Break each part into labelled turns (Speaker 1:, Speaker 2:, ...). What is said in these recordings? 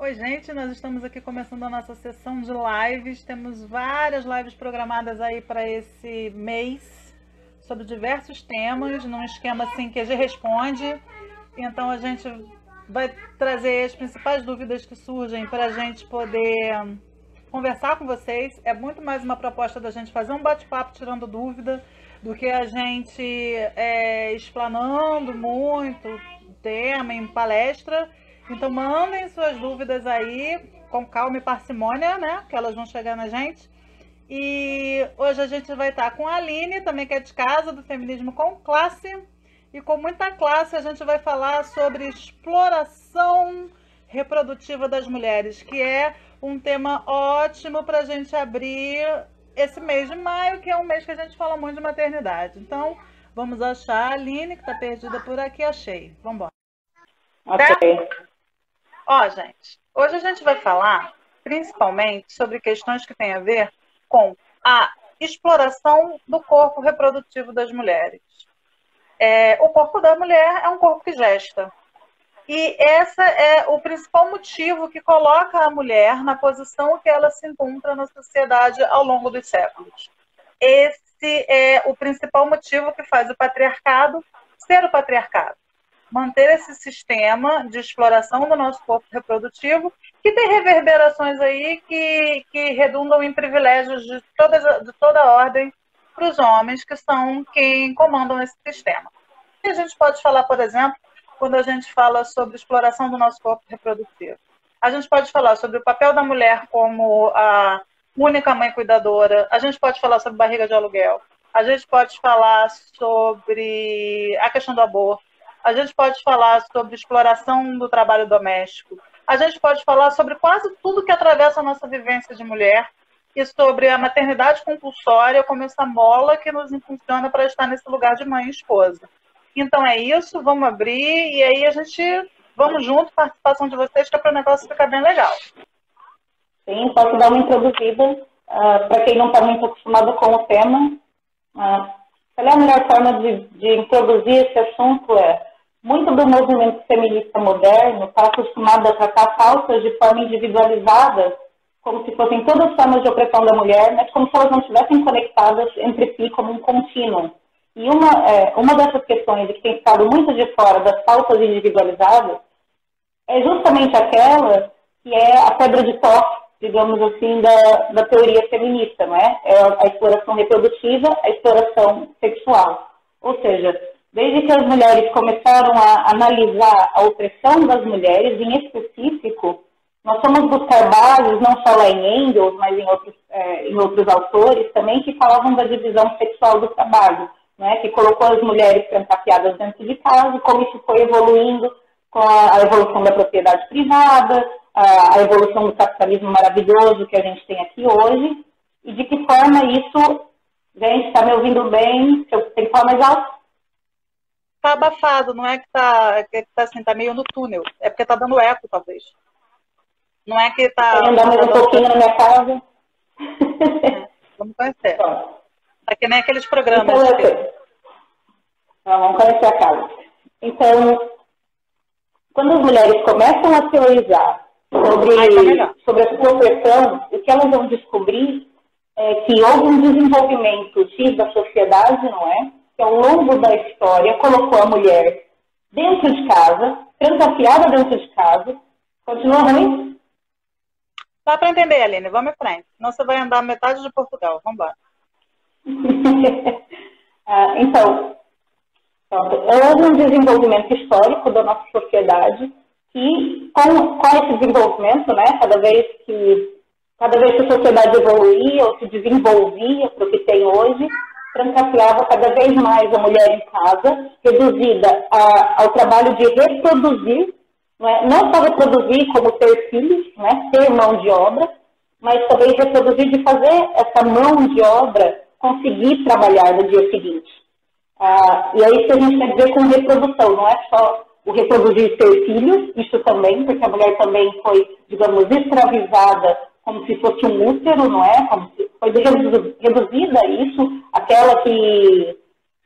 Speaker 1: Oi, gente, nós estamos aqui começando a nossa sessão de lives. Temos várias lives programadas aí para esse mês sobre diversos temas, num esquema assim que a gente responde. Então a gente vai trazer as principais dúvidas que surgem para a gente poder conversar com vocês. É muito mais uma proposta da gente fazer um bate-papo tirando dúvida do que a gente é, explanando muito o tema em palestra. Então mandem suas dúvidas aí com calma e parcimônia, né? Que elas vão chegar na gente. E hoje a gente vai estar com a Aline, também que é de casa, do Feminismo com Classe. E com muita classe a gente vai falar sobre exploração reprodutiva das mulheres, que é um tema ótimo para a gente abrir esse mês de maio, que é um mês que a gente fala muito de maternidade. Então, vamos achar a Aline, que está perdida por aqui, achei. Vamos embora. Ok. Ó, gente, hoje a gente vai falar principalmente sobre questões que têm a ver com a exploração do corpo reprodutivo das mulheres. É, o corpo da mulher é um corpo que gesta. E esse é o principal motivo que coloca a mulher na posição que ela se encontra na sociedade ao longo dos séculos. Esse é o principal motivo que faz o patriarcado ser o patriarcado. Manter esse sistema de exploração do nosso corpo reprodutivo, que tem reverberações aí que, que redundam em privilégios de, todas, de toda ordem para os homens, que são quem comandam esse sistema. E a gente pode falar, por exemplo, quando a gente fala sobre exploração do nosso corpo reprodutivo. A gente pode falar sobre o papel da mulher como a única mãe cuidadora, a gente pode falar sobre barriga de aluguel, a gente pode falar sobre a questão do aborto, a gente pode falar sobre exploração do trabalho doméstico, a gente pode falar sobre quase tudo que atravessa a nossa vivência de mulher e sobre a maternidade compulsória como essa mola que nos impulsiona para estar nesse lugar de mãe e esposa. Então é isso, vamos abrir e aí a gente vamos junto, participação de vocês, que é para o negócio ficar bem legal.
Speaker 2: Sim, posso dar uma introduzida uh, para quem não está muito acostumado com o tema. Uh, a melhor forma de, de introduzir esse assunto é muito do movimento feminista moderno está acostumado a tratar pautas de forma individualizada, como se fossem todas formas de opressão da mulher, mas como se elas não estivessem conectadas entre si como um contínuo. E uma, é, uma dessas questões que tem ficado muito de fora das pautas individualizadas é justamente aquela que é a pedra de toque, digamos assim, da, da teoria feminista, não é? É a exploração reprodutiva, a exploração sexual. Ou seja, desde que as mulheres começaram a analisar a opressão das mulheres, em específico, nós fomos buscar bases, não só lá em Engels, mas em outros, é, em outros autores também, que falavam da divisão sexual do trabalho né, que colocou as mulheres trancafiadas dentro de casa, como isso foi evoluindo com a, a evolução da propriedade privada, a, a, evolução do capitalismo maravilhoso que a gente tem aqui hoje, e de que forma isso, gente, está me ouvindo bem? Eu tenho que falar mais alto?
Speaker 1: Está abafado, não é que está que tá, assim, tá meio no túnel, é porque está dando eco, talvez. Não é que está...
Speaker 2: Quer andar mais um pouquinho na minha casa?
Speaker 1: É, vamos conhecer. Tá. É que nem aqueles programas.
Speaker 2: Então, que... então, vamos conhecer a casa. Então, quando as mulheres começam a teorizar sobre, tá sobre a sua opressão, o que elas vão descobrir é que houve um desenvolvimento X da sociedade, não é? Que ao longo da história colocou a mulher dentro de casa, trancafiada dentro de casa. Continua ruim?
Speaker 1: Dá para entender, Aline. Vamos em frente. Senão você vai andar metade de Portugal. Vamos embora.
Speaker 2: ah, então, houve um desenvolvimento histórico da nossa sociedade que, com, com esse desenvolvimento, né, cada vez que cada vez que a sociedade evoluía ou se desenvolvia para o que tem hoje, trancafiava cada vez mais a mulher em casa, reduzida a, ao trabalho de reproduzir, não, é? não só reproduzir como ter filhos, né, ter mão de obra, mas também reproduzir de fazer essa mão de obra conseguir trabalhar no dia seguinte. Ah, e é isso que a gente quer dizer com reprodução, não é só o reproduzir ter filhos, isso também, porque a mulher também foi, digamos, escravizada como se fosse um útero, não é? Como se foi reduzida isso, aquela que,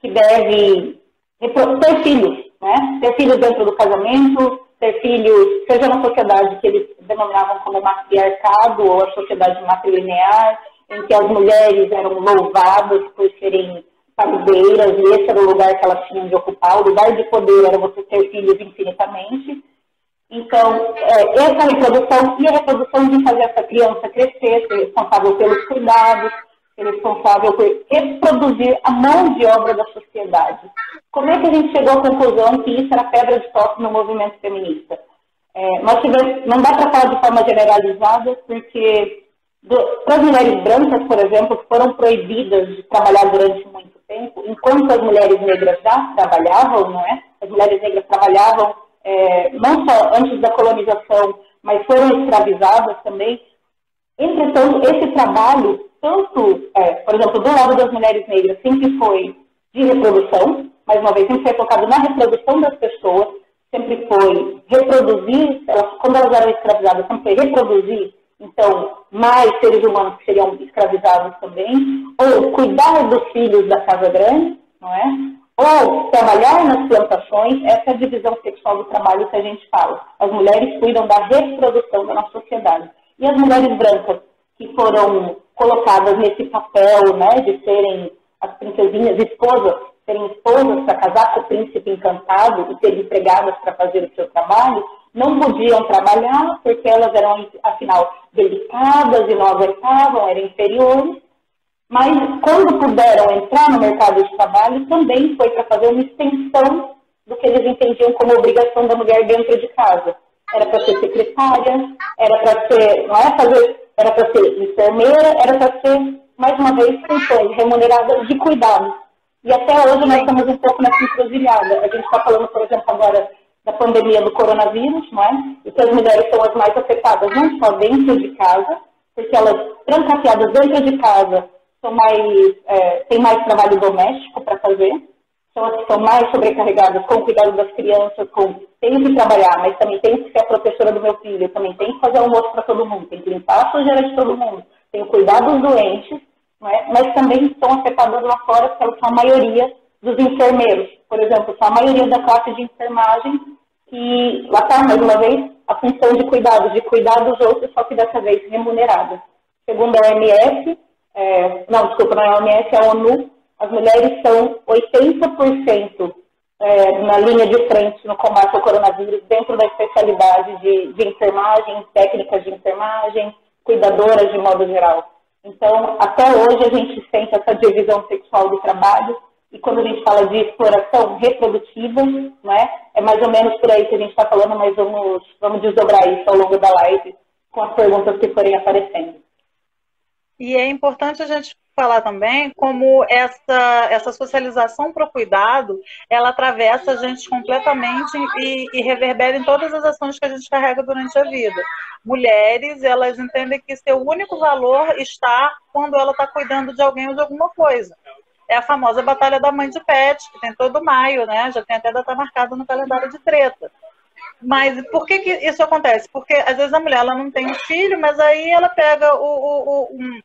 Speaker 2: que deve ter filhos, né? Ter filhos dentro do casamento, ter filhos, seja na sociedade que eles denominavam como matriarcado ou a sociedade matrilinear, em que as mulheres eram louvadas por serem parceiras, e esse era o lugar que elas tinham de ocupar. O lugar de poder era você ter filhos infinitamente. Então, é, essa reprodução e a reprodução de fazer essa criança crescer, ser responsável pelos cuidados, ser responsável por reproduzir a mão de obra da sociedade. Como é que a gente chegou à conclusão que isso era pedra de toque no movimento feminista? É, nós tivemos, não dá para falar de forma generalizada, porque para as mulheres brancas, por exemplo, que foram proibidas de trabalhar durante muito tempo, enquanto as mulheres negras já trabalhavam, não é? As mulheres negras trabalhavam é, não só antes da colonização, mas foram escravizadas também. Entretanto, esse trabalho, tanto, é, por exemplo, do lado das mulheres negras, sempre foi de reprodução, mais uma vez, sempre foi focado na reprodução das pessoas, sempre foi reproduzir, elas, quando elas eram escravizadas, sempre foi reproduzir, então, mais seres humanos que seriam escravizados também, ou cuidar dos filhos da casa grande, não é? Ou trabalhar nas plantações, essa é a divisão sexual do trabalho que a gente fala. As mulheres cuidam da reprodução da nossa sociedade. E as mulheres brancas, que foram colocadas nesse papel né, de serem as princesinhas, esposas, serem esposas para casar com o príncipe encantado e serem empregadas para fazer o seu trabalho, não podiam trabalhar porque elas eram, afinal, delicadas e não aguentavam, eram inferiores. Mas quando puderam entrar no mercado de trabalho, também foi para fazer uma extensão do que eles entendiam como obrigação da mulher dentro de casa. Era para ser secretária, era para ser, não é fazer, era para ser enfermeira, era para ser, mais uma vez, funções remuneradas de cuidado. E até hoje nós estamos um pouco nessa encruzilhada. A gente está falando, por exemplo, agora da pandemia do coronavírus, não é? E que as mulheres são as mais afetadas, não só dentro de casa, porque elas, trancafiadas dentro de casa, são mais, é, têm mais trabalho doméstico para fazer, são as que são mais sobrecarregadas com o cuidado das crianças, com tenho que trabalhar, mas também tenho que ser a professora do meu filho, também tenho que fazer almoço para todo mundo, tenho que limpar a sujeira de todo mundo, tenho que cuidar dos doentes, é? mas também estão afetadas lá fora, porque são a maioria dos enfermeiros, por exemplo, são a maioria da classe de enfermagem que, lá está, mais uma vez, a função de cuidados, de cuidar dos outros, só que dessa vez remunerada. Segundo a OMS, é, não, desculpa, não é a OMS, a ONU, as mulheres são 80% é, na linha de frente no combate ao coronavírus, dentro da especialidade de, de enfermagem, técnicas de enfermagem, cuidadoras de modo geral. Então, até hoje a gente sente essa divisão sexual do trabalho, e quando a gente fala de exploração reprodutiva, né, é mais ou menos por aí que a gente está falando, mas vamos, vamos desdobrar isso ao longo da live com as perguntas que forem aparecendo.
Speaker 1: E é importante a gente falar também como essa, essa socialização para o cuidado, ela atravessa a gente completamente e, e reverbera em todas as ações que a gente carrega durante a vida. Mulheres, elas entendem que seu único valor está quando ela está cuidando de alguém ou de alguma coisa. É a famosa Batalha da Mãe de Pet, que tem todo maio, né? Já tem até data marcada no calendário de treta. Mas por que, que isso acontece? Porque às vezes a mulher ela não tem um filho, mas aí ela pega o, o, o, um,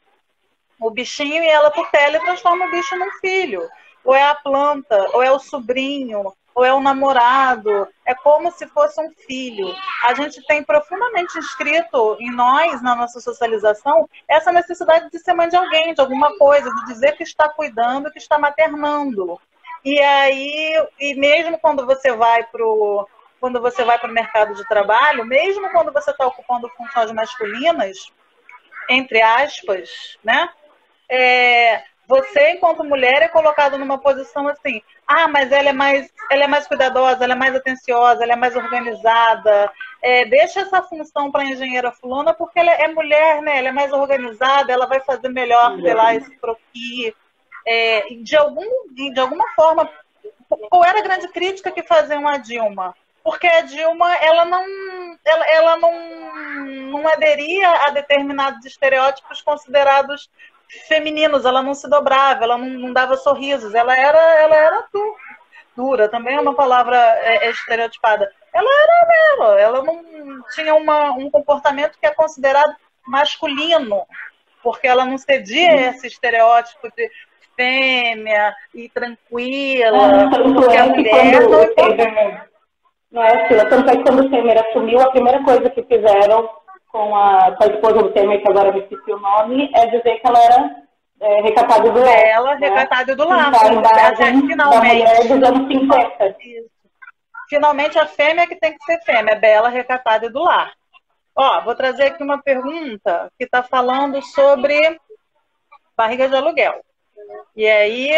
Speaker 1: o bichinho e ela tutela e transforma o bicho num filho. Ou é a planta, ou é o sobrinho, ou é o namorado. É como se fosse um filho. A gente tem profundamente inscrito em nós, na nossa socialização, essa necessidade de ser mãe de alguém, de alguma coisa, de dizer que está cuidando, que está maternando. E aí, e mesmo quando você vai para quando você vai para o mercado de trabalho, mesmo quando você está ocupando funções masculinas, entre aspas, né? É, você, enquanto mulher, é colocado numa posição assim, ah, mas ela é mais, ela é mais cuidadosa, ela é mais atenciosa, ela é mais organizada. É, deixa essa função para a engenheira fulana porque ela é mulher, né? Ela é mais organizada, ela vai fazer melhor, sei lá, esse croquis. É, de, algum, de alguma forma, qual era a grande crítica que faziam a Dilma? porque a Dilma ela não, ela, ela não, não aderia a determinados estereótipos considerados femininos, ela não se dobrava, ela não, não dava sorrisos, ela era, ela era dura, também é uma palavra é, é estereotipada. Ela era ela, ela não tinha uma, um comportamento que é considerado masculino, porque ela não cedia a esse estereótipo de fêmea e tranquila,
Speaker 2: ah, porque a mulher não, não é, Sila? Tanto é que quando o Temer assumiu, a primeira coisa que fizeram com a, com a esposa do Temer, que agora me esqueci o nome, é dizer que ela era é, recatada do lar.
Speaker 1: Ela, né? recatada do lar.
Speaker 2: Da mulher dos anos 50.
Speaker 1: Isso. Finalmente, a fêmea que tem que ser fêmea, bela, recatada do lar. Ó, vou trazer aqui uma pergunta que está falando sobre barriga de aluguel. E aí,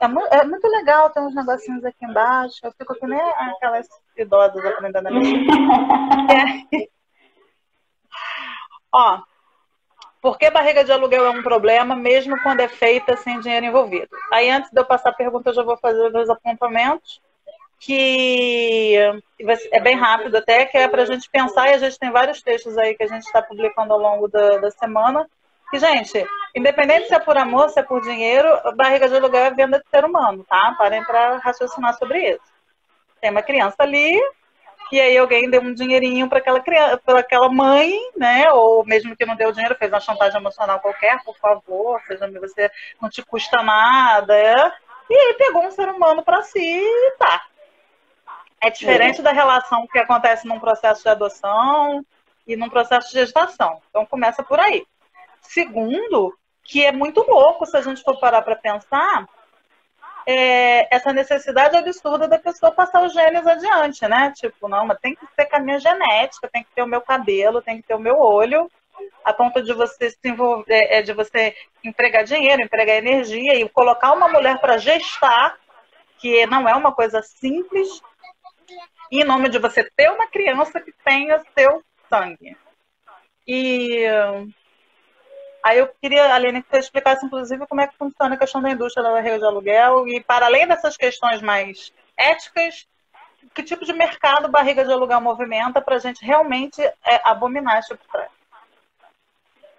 Speaker 1: é, mu é, muito legal ter uns negocinhos aqui embaixo. Eu fico que nem aquelas idosas aprendendo a mexer. Ó, por que barriga de aluguel é um problema, mesmo quando é feita sem dinheiro envolvido? Aí, antes de eu passar a pergunta, eu já vou fazer dois apontamentos que é bem rápido até, que é para a gente pensar, e a gente tem vários textos aí que a gente está publicando ao longo da, da, semana, que, gente, independente se é por amor, se é por dinheiro, barriga de aluguel é venda de ser humano, tá? Parem para raciocinar sobre isso. Tem uma criança ali, e aí alguém deu um dinheirinho para aquela criança, para aquela mãe, né? Ou mesmo que não deu dinheiro, fez uma chantagem emocional qualquer, por favor, seja você não te custa nada? E aí pegou um ser humano para si e tá. É diferente da relação que acontece num processo de adoção e num processo de gestação. Então começa por aí. Segundo, que é muito louco se a gente for parar para pensar, é, essa necessidade absurda da pessoa passar os genes adiante, né? Tipo, não, mas tem que ter com a minha genética, tem que ter o meu cabelo, tem que ter o meu olho, a ponto de você se envolver, é, de você empregar dinheiro, empregar energia e colocar uma mulher para gestar, que não é uma coisa simples, em nome de você ter uma criança que tenha seu sangue. E aí eu queria, Aline, que você explicasse, inclusive, como é que funciona a questão da indústria da barriga de aluguel e, para além dessas questões mais éticas, que tipo de mercado barriga de aluguel movimenta para a gente realmente é, abominar esse tipo de?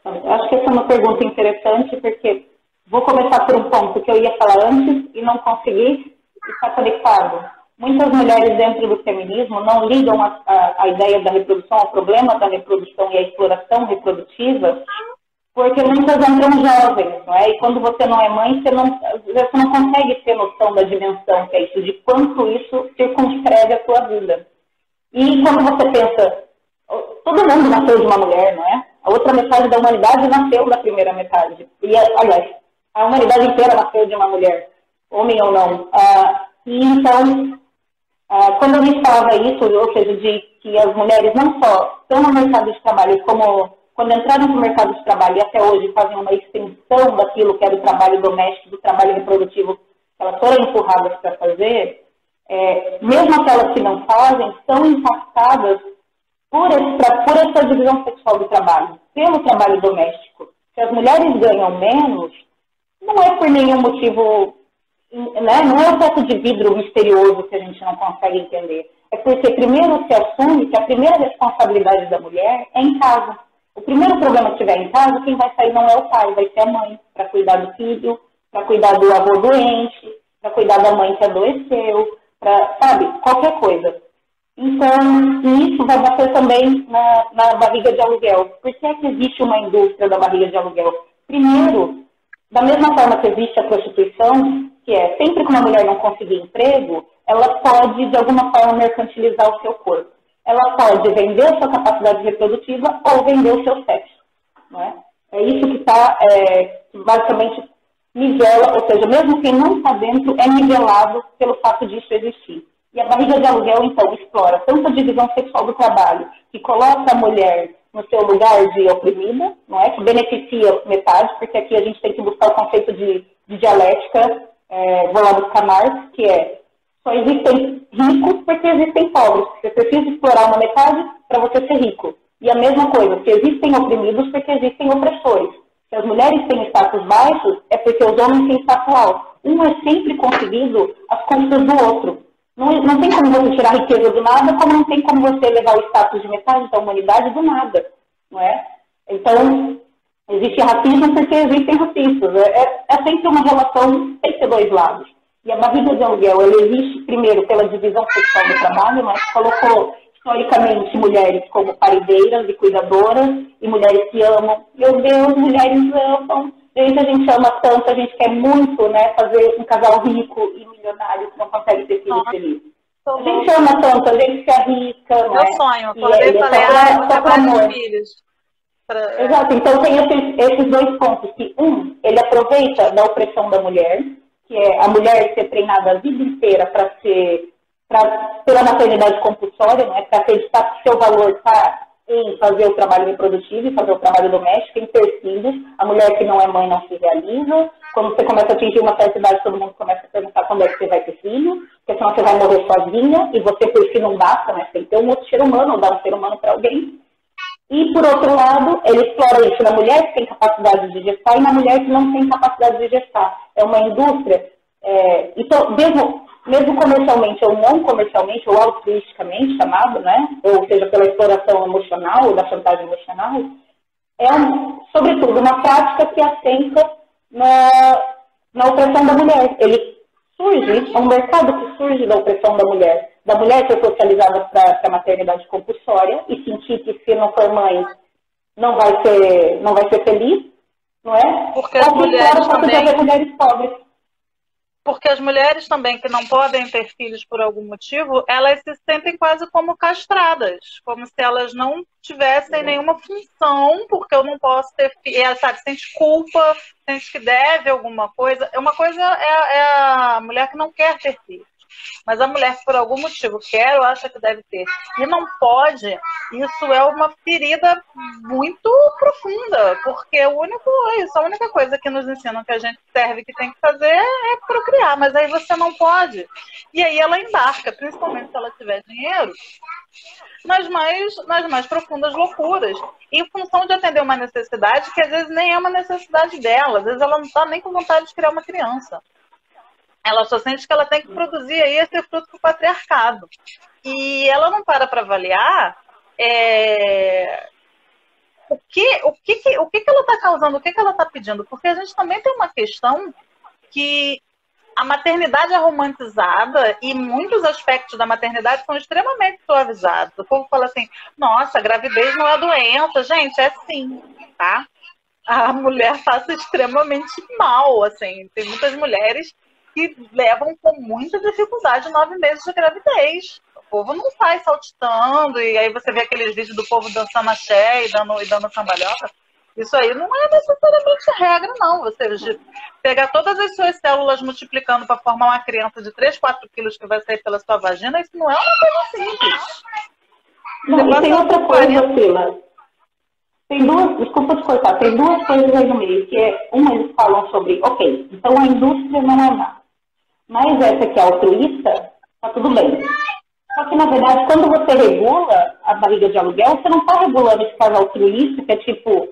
Speaker 2: Acho que essa é uma pergunta interessante, porque vou começar por um ponto que eu ia falar antes e não consegui, e está conectado Muitas mulheres dentro do feminismo não ligam a, a, a, ideia da reprodução ao problema da reprodução e a exploração reprodutiva, porque muitas entram jovens, não é? E quando você não é mãe, você não, você não consegue ter noção da dimensão que é isso, de quanto isso circunscreve a sua vida. E quando você pensa, todo mundo nasceu de uma mulher, não é? A outra metade da humanidade nasceu da primeira metade. E, aliás, a humanidade inteira nasceu de uma mulher, homem ou não. Ah, e então, ah, quando eu me falava isso, ou seja, de que as mulheres não só estão no mercado de trabalho, como quando entraram no mercado de trabalho e até hoje fazem uma extensão daquilo que era o trabalho doméstico, do trabalho reprodutivo, elas foram empurradas para fazer, é, mesmo aquelas que não fazem, são impactadas por, esse, por essa divisão sexual do trabalho, pelo trabalho doméstico. Se as mulheres ganham menos, não é por nenhum motivo né, não é o teto de vidro misterioso que a gente não consegue entender. É porque primeiro se assume que a primeira responsabilidade da mulher é em casa. O primeiro problema que tiver em casa, quem vai sair não é o pai, vai ser a mãe, para cuidar do filho, para cuidar do avô doente, para cuidar da mãe que adoeceu, para, sabe, qualquer coisa. Então, isso vai bater também na, na barriga de aluguel. Por que é que existe uma indústria da barriga de aluguel? Primeiro, da mesma forma que existe a prostituição, que é sempre que uma mulher não conseguir emprego, ela pode, de alguma forma, mercantilizar o seu corpo. Ela pode vender a sua capacidade reprodutiva ou vender o seu sexo. Não é? é isso que está, é, basicamente, nivela, ou seja, mesmo quem não está dentro é nivelado pelo fato disso existir. E a barriga de aluguel, então, explora tanto a divisão sexual do trabalho, que coloca a mulher no seu lugar de oprimida, não é? que beneficia metade, porque aqui a gente tem que buscar o conceito de, de dialética é, vou lá buscar Marx, que é só existem ricos porque existem pobres. Você precisa explorar uma metade para você ser rico. E a mesma coisa, se existem oprimidos porque existem opressores. Se as mulheres têm status baixos, é porque os homens têm status alto. Um é sempre conseguido às custas do outro. Não, não tem como você tirar a riqueza do nada, como não tem como você levar o status de metade da humanidade do nada. Não é? Então, Existe racismo porque existem racistas. É, é, é sempre uma relação, tem que ter dois lados. E a barriga de aluguel, ela existe, primeiro, pela divisão sexual do trabalho, mas colocou historicamente mulheres como parideiras e cuidadoras, e mulheres que amam. Meu Deus, mulheres amam. Gente, a gente ama tanto, a gente quer muito né, fazer um casal rico e milionário que não consegue ter filhos felizes. A gente ama tanto, a gente quer rica.
Speaker 1: Meu né? sonho, quando eu falei, ah, eu ter filhos
Speaker 2: Pra... Exato, então tem esses, esses dois pontos, que um, ele aproveita da opressão da mulher, que é a mulher ser treinada a vida inteira para ser, pra, pela maternidade compulsória, né, para acreditar que seu valor está em fazer o trabalho reprodutivo e fazer o trabalho doméstico, em ter filhos. A mulher que não é mãe não se realiza. Quando você começa a atingir uma certa idade, todo mundo começa a perguntar quando é que você vai ter filho, porque senão você vai morrer sozinha e você por si não basta, né? Tem que ter um outro ser humano, ou dar um ser humano para alguém. E, por outro lado, ele explora isso na mulher que tem capacidade de gestar e na mulher que não tem capacidade de gestar. É uma indústria. É, então, mesmo, mesmo comercialmente ou não comercialmente, ou altruisticamente chamado, né? ou seja, pela exploração emocional ou da chantagem emocional, é, sobretudo, uma prática que assenta na, na opressão da mulher. Ele surge, é um mercado que surge da opressão da mulher da mulher ser socializada para a maternidade compulsória e sentir que se não for mãe não vai ser, não vai ser feliz, não é?
Speaker 1: Porque as mulheres também...
Speaker 2: mulheres pobres.
Speaker 1: Porque as mulheres também que não podem ter filhos por algum motivo, elas se sentem quase como castradas, como se elas não tivessem nenhuma função, porque eu não posso ter filho, é, sabe, sente culpa, sente que deve alguma coisa. Uma coisa é, é a mulher que não quer ter filhos. Mas a mulher, por algum motivo, quer ou acha que deve ter e não pode, isso é uma ferida muito profunda, porque o único, isso, a única coisa que nos ensinam que a gente serve, que tem que fazer é procriar, mas aí você não pode. E aí ela embarca, principalmente se ela tiver dinheiro, nas mais, nas mais profundas loucuras, em função de atender uma necessidade que às vezes nem é uma necessidade dela, às vezes ela não está nem com vontade de criar uma criança. Ela só sente que ela tem que produzir aí esse fruto do patriarcado. E ela não para para avaliar é, o, que, o, que, o que, que ela está causando, o que, que ela está pedindo. Porque a gente também tem uma questão que a maternidade é romantizada e muitos aspectos da maternidade são extremamente suavizados. O povo fala assim, nossa, gravidez não é doença. Gente, é sim, tá? A mulher passa extremamente mal, assim. Tem muitas mulheres que levam com muita dificuldade nove meses de gravidez. O povo não sai saltitando, e aí você vê aqueles vídeos do povo dançando axé e dando, e dando cambalhota. Isso aí não é necessariamente regra, não. Você pegar todas as suas células multiplicando para formar uma criança de 3, 4 quilos que vai sair pela sua vagina, isso não é uma coisa simples.
Speaker 2: Não, e tem outra coisa, Sila. Tem duas, desculpa te cortar, tem duas coisas aí no meio, que é, uma eles falam sobre, ok, então a indústria não é má. Mas essa que é altruísta, tá tudo bem. Só que, na verdade, quando você regula a barriga de aluguel, você não está regulando esse caso altruísta, que é tipo,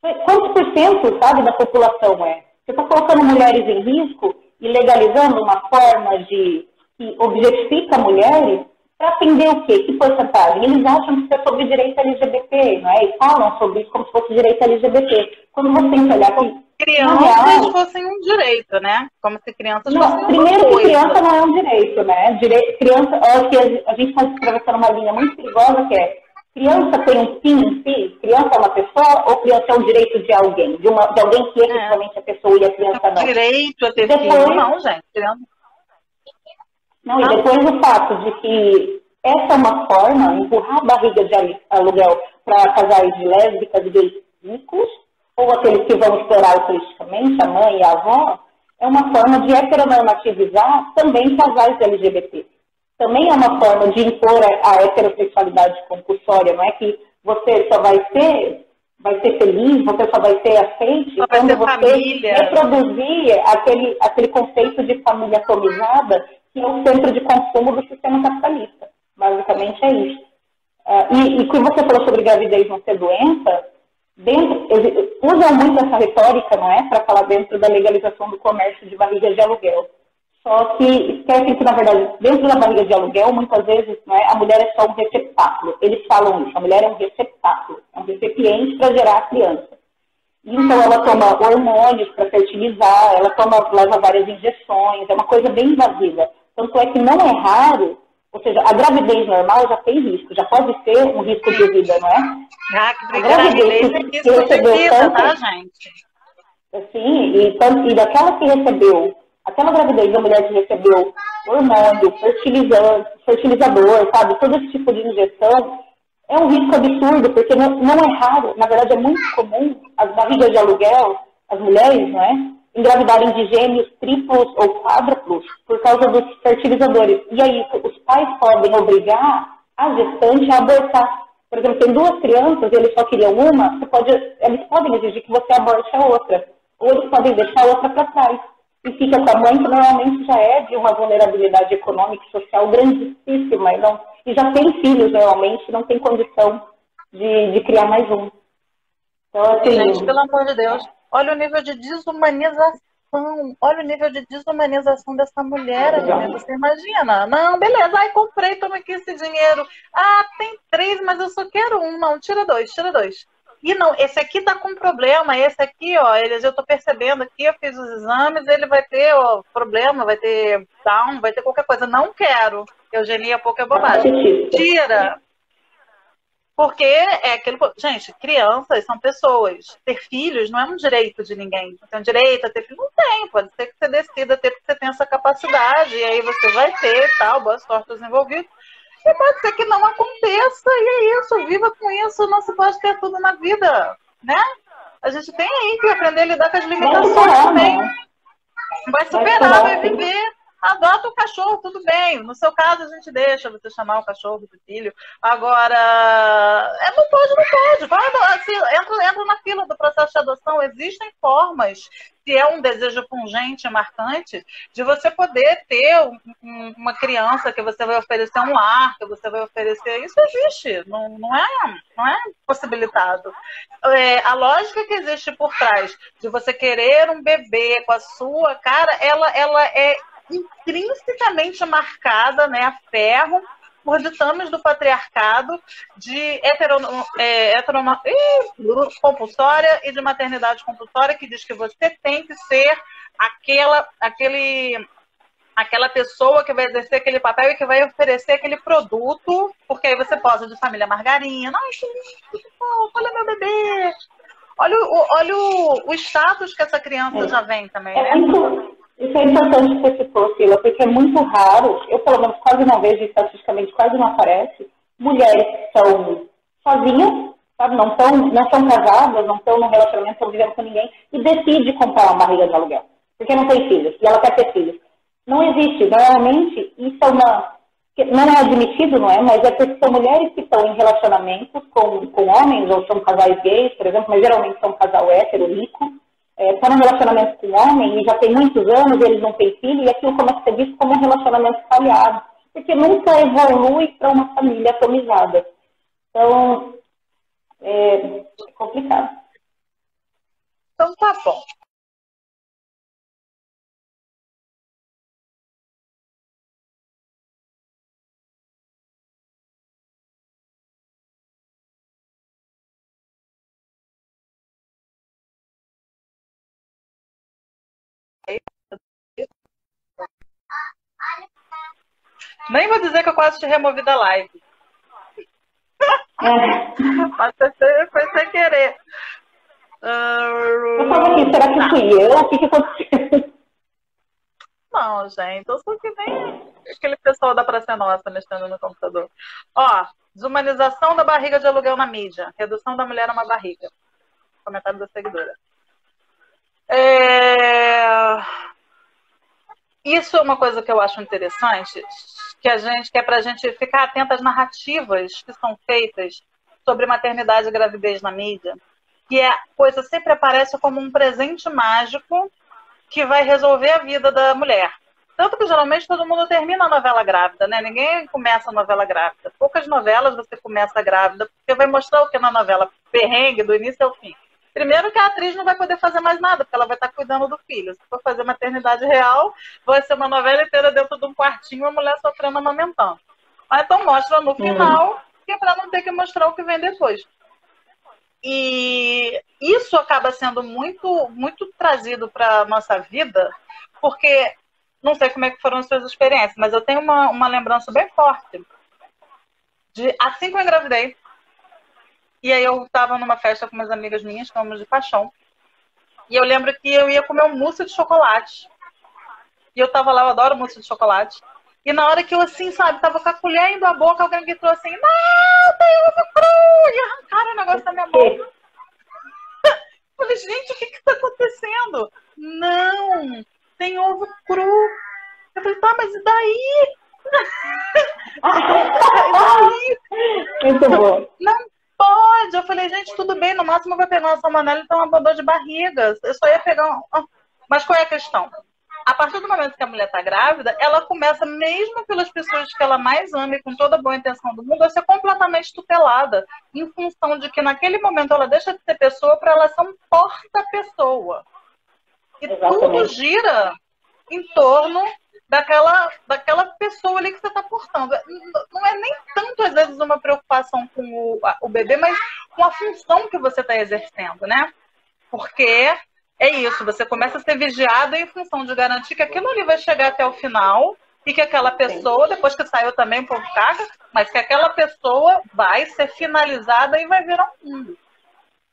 Speaker 2: quantos por cento, sabe, da população é? Você está colocando mulheres em risco e legalizando uma forma de que objetifica mulheres para atender o quê? Que porcentagem? Eles acham que isso é sobre direito LGBT, não é? E falam sobre isso como se fosse direito LGBT. Quando você tem que olhar que
Speaker 1: crianças fossem um direito, né? Como se crianças
Speaker 2: não,
Speaker 1: fossem
Speaker 2: Primeiro que criança não é um direito, né? Direito, criança, acho que a, gente está atravessando uma linha muito perigosa que é criança tem um fim em si? Criança é uma pessoa ou criança é um direito de alguém? De, uma, de alguém que é é. a pessoa e a criança não?
Speaker 1: Direito a ter depois, filho, não, gente.
Speaker 2: Não, e depois o fato de que essa é uma forma, empurrar a barriga de aluguel para casais de lésbicas e gays ricos, ou aqueles que vão explorar turisticamente, a mãe e a avó, é uma forma de heteronormativizar também casais LGBT. Também é uma forma de impor a heterossexualidade compulsória, não é que você só vai ser, vai ser feliz, você só vai ser aceite
Speaker 1: só quando você família.
Speaker 2: reproduzir aquele, aquele conceito de família atomizada que é o centro de consumo do sistema capitalista. Basicamente é isso. Uh, e, e quando você falou sobre gravidez não ser doença, dentro, usam muito essa retórica, não é, para falar dentro da legalização do comércio de barrigas de aluguel. Só que esquecem que, na verdade, dentro da barriga de aluguel, muitas vezes não é, a mulher é só um receptáculo. Eles falam isso, a mulher é um receptáculo, é um recipiente para gerar a criança. Então, ela toma hormônios para fertilizar, ela toma, leva várias injeções, é uma coisa bem invasiva. Tanto é que não é raro ou seja, a gravidez normal já tem risco, já pode ser um risco de vida, não é?
Speaker 1: Ah, que a gravidez é que, que recebeu vida, tanto, tá, gente?
Speaker 2: Sim, e, tanto, e daquela que recebeu, aquela gravidez da mulher que recebeu hormônio, fertilizante, fertilizador, sabe, todo esse tipo de injeção, é um risco absurdo, porque não, não é raro, na verdade é muito comum as barrigas de aluguel, as mulheres, não é? Engravidarem de gêmeos triplos ou quádruplos por causa dos fertilizadores. E aí, os pais podem obrigar a gestante a abortar. Por exemplo, tem duas crianças e eles só queriam uma, pode, eles podem exigir que você aborte a outra. Ou eles podem deixar a outra para trás. E fica com a mãe que normalmente já é de uma vulnerabilidade econômica e social grandíssima. E, não, e já tem filhos, normalmente, não tem condição de, de criar mais um.
Speaker 1: Então, assim, Gente, pelo amor de Deus, olha o nível de desumanização olha o nível de desumanização dessa mulher, é você imagina. Não, beleza, ai, comprei, toma aqui esse dinheiro. Ah, tem três, mas eu só quero um. Não, tira dois, tira dois. E não, esse aqui tá com problema, esse aqui, ó, eles, eu tô percebendo aqui, eu fiz os exames, ele vai ter ó, problema, vai ter down, vai ter qualquer coisa. Não quero. Eugenia, pouco é bobagem. Tira, porque é aquilo. Gente, crianças são pessoas. Ter filhos não é um direito de ninguém. Não tem um direito a ter filho? Não tem. Pode ser que você decida ter, porque você tem essa capacidade. E aí você vai ter e tal, boas sorte envolvidos. E pode ser que não aconteça. E é isso. Viva com isso. Não se pode ter tudo na vida. Né? A gente tem aí que aprender a lidar com as limitações também. Vai superar, vai viver adota o cachorro, tudo bem. No seu caso, a gente deixa você chamar o cachorro do filho. Agora, é, não pode, não pode. Vai, assim, entra, entra na fila do processo de adoção. Existem formas, se é um desejo pungente, marcante, de você poder ter um, uma criança que você vai oferecer um lar, que você vai oferecer. Isso existe, não, não, é, não é possibilitado. É, a lógica que existe por trás de você querer um bebê com a sua cara, ela, ela é intrinsecamente marcada né, a ferro por ditames do patriarcado de heterono, é, heterono, compulsória e de maternidade compulsória, que diz que você tem que ser aquela, aquele, aquela pessoa que vai exercer aquele papel e que vai oferecer aquele produto, porque aí você posa de família margarina. Ai, que lindo, olha meu bebê. Olha, o, olha o, o status que essa criança é. já vem também, né?
Speaker 2: É isso é importante que você citou, Sila, porque é muito raro, eu pelo menos quase não vejo, estatisticamente quase não aparece, mulheres que são sozinhas, sabe, não estão não são casadas, não estão num relacionamento, estão vivendo com ninguém, e decide comprar uma barriga de aluguel, porque não tem filhos, e ela quer ter filhos. Não existe. Normalmente, isso é uma. Não é admitido, não é? Mas é porque são mulheres que estão em relacionamentos com, com homens, ou são casais gays, por exemplo, mas geralmente são casal hétero, rico, está é, tá num relacionamento com um homem e já tem muitos anos, eles não têm filho, e aquilo começa a ser visto como um relacionamento falhado, porque nunca evolui para uma família atomizada. Então, é, é complicado.
Speaker 1: Então tá bom. Nem vou dizer que eu quase te removi da live. É. Mas foi, sem querer.
Speaker 2: Eu tava aqui, será que fui eu? O que, que aconteceu?
Speaker 1: Não, gente, eu sou que nem aquele pessoal da Praça Nossa mexendo no computador. Ó, desumanização da barriga de aluguel na mídia. Redução da mulher a uma barriga. Comentário da seguidora. É... Isso é uma coisa que eu acho interessante, que a gente que é para a gente ficar atento às narrativas que são feitas sobre maternidade e gravidez na mídia, que é, coisa sempre aparece como um presente mágico que vai resolver a vida da mulher. Tanto que geralmente todo mundo termina a novela grávida, né? Ninguém começa a novela grávida. Poucas novelas você começa grávida, porque vai mostrar o que na novela perrengue do início ao fim. Primeiro que a atriz não vai poder fazer mais nada, porque ela vai estar cuidando do filho. Se for fazer maternidade real, vai ser uma novela inteira dentro de um quartinho, a mulher sofrendo amamentando. Mas então mostra no final, uhum. que é para não ter que mostrar o que vem depois. E isso acaba sendo muito, muito trazido para nossa vida, porque não sei como é que foram as suas experiências, mas eu tenho uma, uma lembrança bem forte de assim que eu engravidei, e aí eu estava numa festa com umas amigas minhas, fomos de paixão. E eu lembro que eu ia comer um mousse de chocolate. E eu tava lá, eu adoro mousse de chocolate. E na hora que eu, assim, sabe, tava com a colher indo a boca, alguém gritou assim, não! tem ovo cru! E arrancaram o negócio da minha mão. Falei, gente, o que que tá acontecendo? Não, tem ovo cru. Eu falei, tá, mas e daí? e daí?
Speaker 2: Muito bom.
Speaker 1: Não pode. Eu falei, gente, tudo bem, no máximo vai pegar uma salmonela e então uma dor de barriga. Eu só ia pegar um... Mas qual é a questão? a partir do momento que a mulher está grávida, ela começa, mesmo pelas pessoas que ela mais ama e com toda a boa intenção do mundo, a ser completamente tutelada, em função de que naquele momento ela deixa de ser pessoa para ela ser um porta-pessoa. E Exatamente. tudo gira em torno daquela, daquela pessoa ali que você está portando. Não é nem tanto, às vezes, uma preocupação com o, o bebê, mas com a função que você está exercendo, né? Porque é isso, você começa a ser vigiado em função de garantir que aquilo ali vai chegar até o final e que aquela pessoa, depois que saiu também um pouco caga, mas que aquela pessoa vai ser finalizada e vai virar um mundo.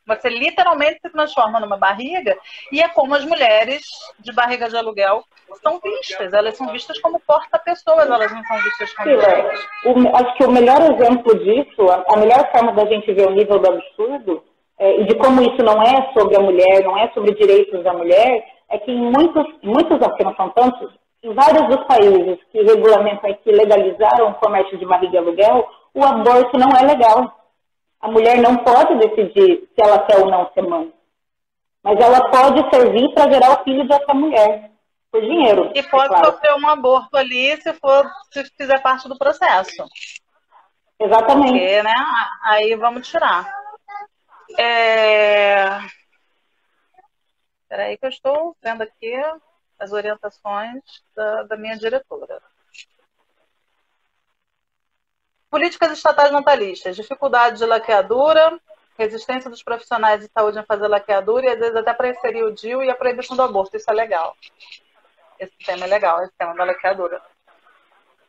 Speaker 1: Você literalmente se transforma numa barriga e é como as mulheres de barriga de aluguel são vistas. Elas são vistas como porta-pessoas, elas não são vistas como
Speaker 2: Sim, Acho que o melhor exemplo disso, a melhor forma da gente ver o nível do absurdo é, e de como isso não é sobre a mulher, não é sobre direitos da mulher, é que em muitos, muitos aqui não são tantos, em vários dos países que regulamentam e que legalizaram o comércio de barriga e aluguel, o aborto não é legal. A mulher não pode decidir se ela quer ou não ser mãe. Mas ela pode servir para gerar o filho dessa mulher, por dinheiro.
Speaker 1: E pode claro. sofrer um aborto ali se for se fizer parte do processo.
Speaker 2: Exatamente.
Speaker 1: Porque, né, aí vamos tirar. É... Espera aí que eu estou vendo aqui as orientações da, da minha diretora. Políticas estatais natalistas, dificuldade de laqueadura, resistência dos profissionais de saúde em fazer laqueadura e às vezes até para inserir o DIU e a proibição do aborto. Isso é legal. Esse tema é legal, esse tema da laqueadura.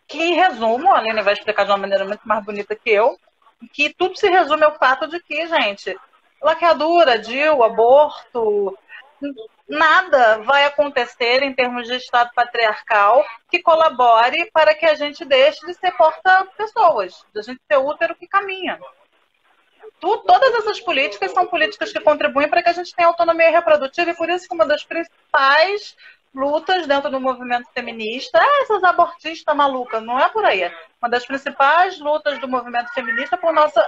Speaker 1: Que, em resumo, a Aline vai explicar de uma maneira muito mais bonita que eu, que tudo se resume ao fato de que, gente, laqueadura, DIU, aborto, nada vai acontecer em termos de Estado patriarcal que colabore para que a gente deixe de ser porta-pessoas, de a gente ser útero que caminha. Tu, todas essas políticas são políticas que contribuem para que a gente tenha autonomia reprodutiva e por isso que uma das principais lutas dentro do movimento feminista, ah, essas abortistas malucas, não é por aí. Uma das principais lutas do movimento feminista é por nossa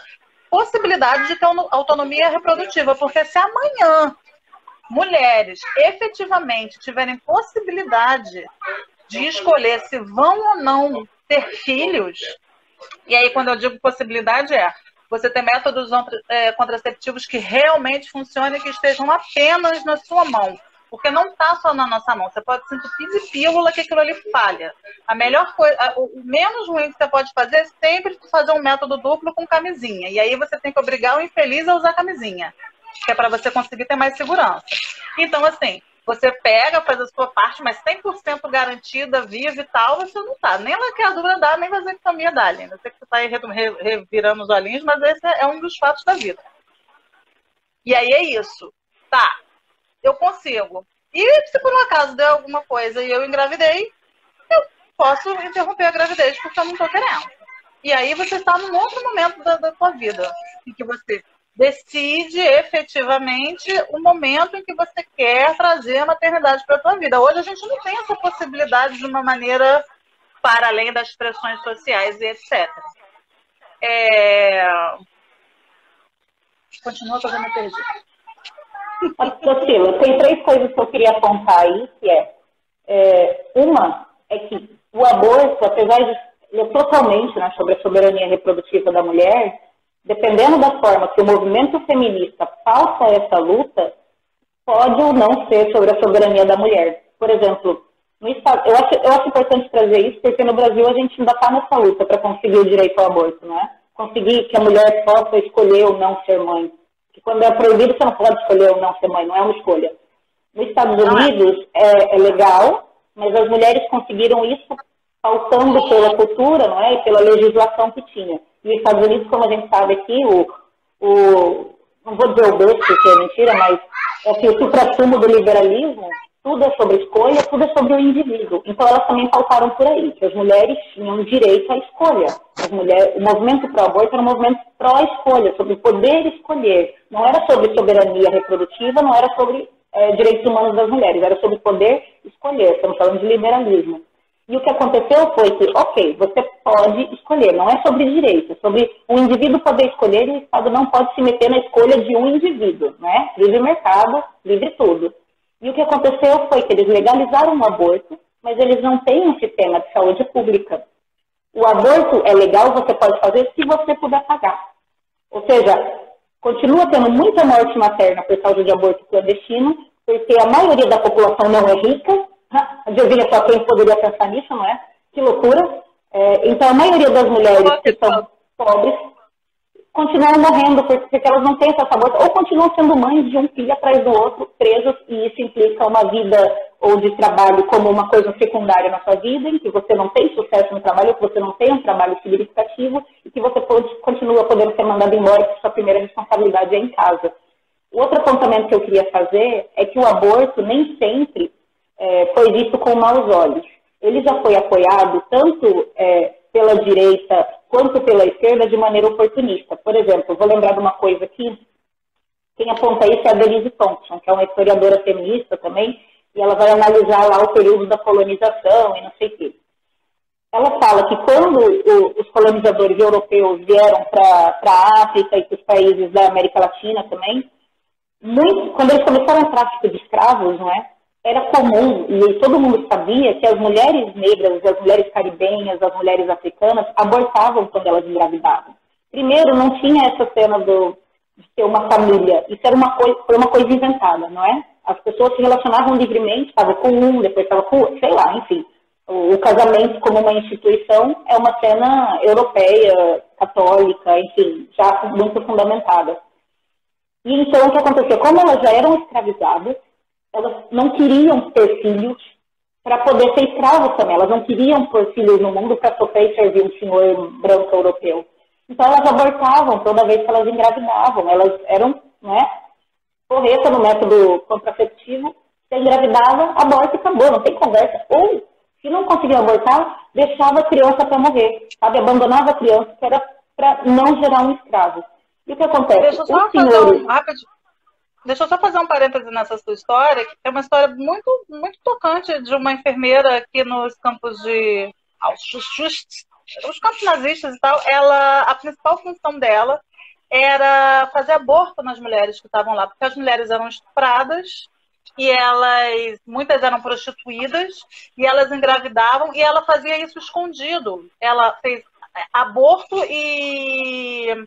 Speaker 1: possibilidade de ter autonomia reprodutiva, porque se amanhã mulheres efetivamente tiverem possibilidade de escolher se vão ou não ter filhos, e aí quando eu digo possibilidade é você ter métodos é, contraceptivos que realmente funcionem, que estejam apenas na sua mão. Porque não está só na nossa mão. Você pode sentir de pílula que aquilo ali falha. A melhor coisa, o menos ruim que você pode fazer é sempre fazer um método duplo com camisinha. E aí você tem que obrigar o infeliz a usar camisinha. Que é para você conseguir ter mais segurança. Então, assim, você pega, faz a sua parte, mas 100% garantida, viva e tal, você não tá. Nem laqueadura dá, nem vasectomia dá, Aline. Eu sei que você está aí revirando os olhinhos, mas esse é um dos fatos da vida. E aí é isso. Tá, eu consigo. E se por um acaso der alguma coisa e eu engravidei, eu posso interromper a gravidez porque eu não estou querendo. E aí você está num outro momento da, da sua vida, em que você decide efetivamente o momento em que você quer trazer a maternidade para a sua vida. Hoje a gente não tem essa possibilidade de uma maneira para além das pressões sociais e etc. É... Continua fazendo a pergunta.
Speaker 2: Priscila, tem três coisas que eu queria apontar aí, que é, é uma é que o aborto, apesar de totalmente né, sobre a soberania reprodutiva da mulher, dependendo da forma que o movimento feminista pauta essa luta, pode ou não ser sobre a soberania da mulher. Por exemplo, estado, eu, acho, eu acho importante trazer isso porque no Brasil a gente ainda está nessa luta para conseguir o direito ao aborto, né? Conseguir que a mulher possa escolher ou não ser mãe que quando é proibido você não pode escolher ou não ser mãe, não é uma escolha. Nos Estados é. Unidos é, é legal, mas as mulheres conseguiram isso faltando pela cultura, não é, e pela legislação que tinha. E nos Estados Unidos, como a gente sabe aqui, o, o não vou dizer o berço, que é mentira, mas é que o supra-sumo do liberalismo, tudo é sobre escolha, tudo é sobre o indivíduo. Então elas também faltaram por aí, que as mulheres tinham direito à escolha. As mulheres, o movimento pró-aborto era um movimento pró-escolha, sobre poder escolher. Não era sobre soberania reprodutiva, não era sobre é, direitos humanos das mulheres, era sobre poder escolher. Estamos falando de liberalismo. E o que aconteceu foi que, ok, você pode escolher, não é sobre direito, é sobre o indivíduo poder escolher e o Estado não pode se meter na escolha de um indivíduo, né? Livre mercado, livre tudo. E o que aconteceu foi que eles legalizaram o aborto, mas eles não têm um sistema de saúde pública. O aborto é legal, você pode fazer se você puder pagar. Ou seja, continua tendo muita morte materna por causa de aborto clandestino, porque a maioria da população não é rica. Adivinha só quem poderia pensar nisso, não é? Que loucura. É, então, a maioria das mulheres que são pobres continuam morrendo porque elas não têm essa aborto, ou continuam sendo mães de um filho atrás do outro, presos, e isso implica uma vida ou de trabalho como uma coisa secundária na sua vida, em que você não tem sucesso no trabalho, que você não tem um trabalho significativo e que você pode, continua podendo ser mandado embora porque sua primeira responsabilidade é em casa. Outro apontamento que eu queria fazer é que o aborto nem sempre é, foi visto com maus olhos. Ele já foi apoiado tanto é, pela direita quanto pela esquerda de maneira oportunista. Por exemplo, vou lembrar de uma coisa aqui, quem aponta isso é a Denise Thompson, que é uma historiadora feminista também, e ela vai analisar lá o período da colonização e não sei o quê. Ela fala que quando o, os colonizadores europeus vieram para a África e para os países da América Latina também, muito, quando eles começaram o tráfico de escravos, não é? Era comum, e todo mundo sabia, que as mulheres negras, as mulheres caribenhas, as mulheres africanas, abortavam quando elas engravidavam. Primeiro, não tinha essa cena do, de ter uma família. Isso era uma coisa, foi uma coisa inventada, não é? As pessoas se relacionavam livremente, estava com um, depois estava com outro, sei lá, enfim. O, o casamento como uma instituição é uma cena europeia, católica, enfim, já muito fundamentada. E então o que aconteceu? Como elas já eram escravizadas, elas não queriam ter filhos para poder ser escravos também. Elas não queriam pôr filhos no mundo para sofrer e servir um senhor branco europeu. Então elas abortavam toda vez que elas engravidavam. Elas eram, né, correta no método contraceptivo, se engravidava, aborta e acabou, não tem conversa. Ou, se não conseguia abortar, deixava a criança para morrer, sabe? Abandonava a criança, que era para não gerar um escravo. E o que acontece?
Speaker 1: Deixa eu só fazer um rápido. Deixa eu só fazer um parêntese nessa sua história, que é uma história muito, muito tocante de uma enfermeira aqui nos campos de os campos nazistas e tal. Ela, a principal função dela era fazer aborto nas mulheres que estavam lá, porque as mulheres eram estupradas e elas, muitas eram prostituídas e elas engravidavam e ela fazia isso escondido. Ela fez aborto e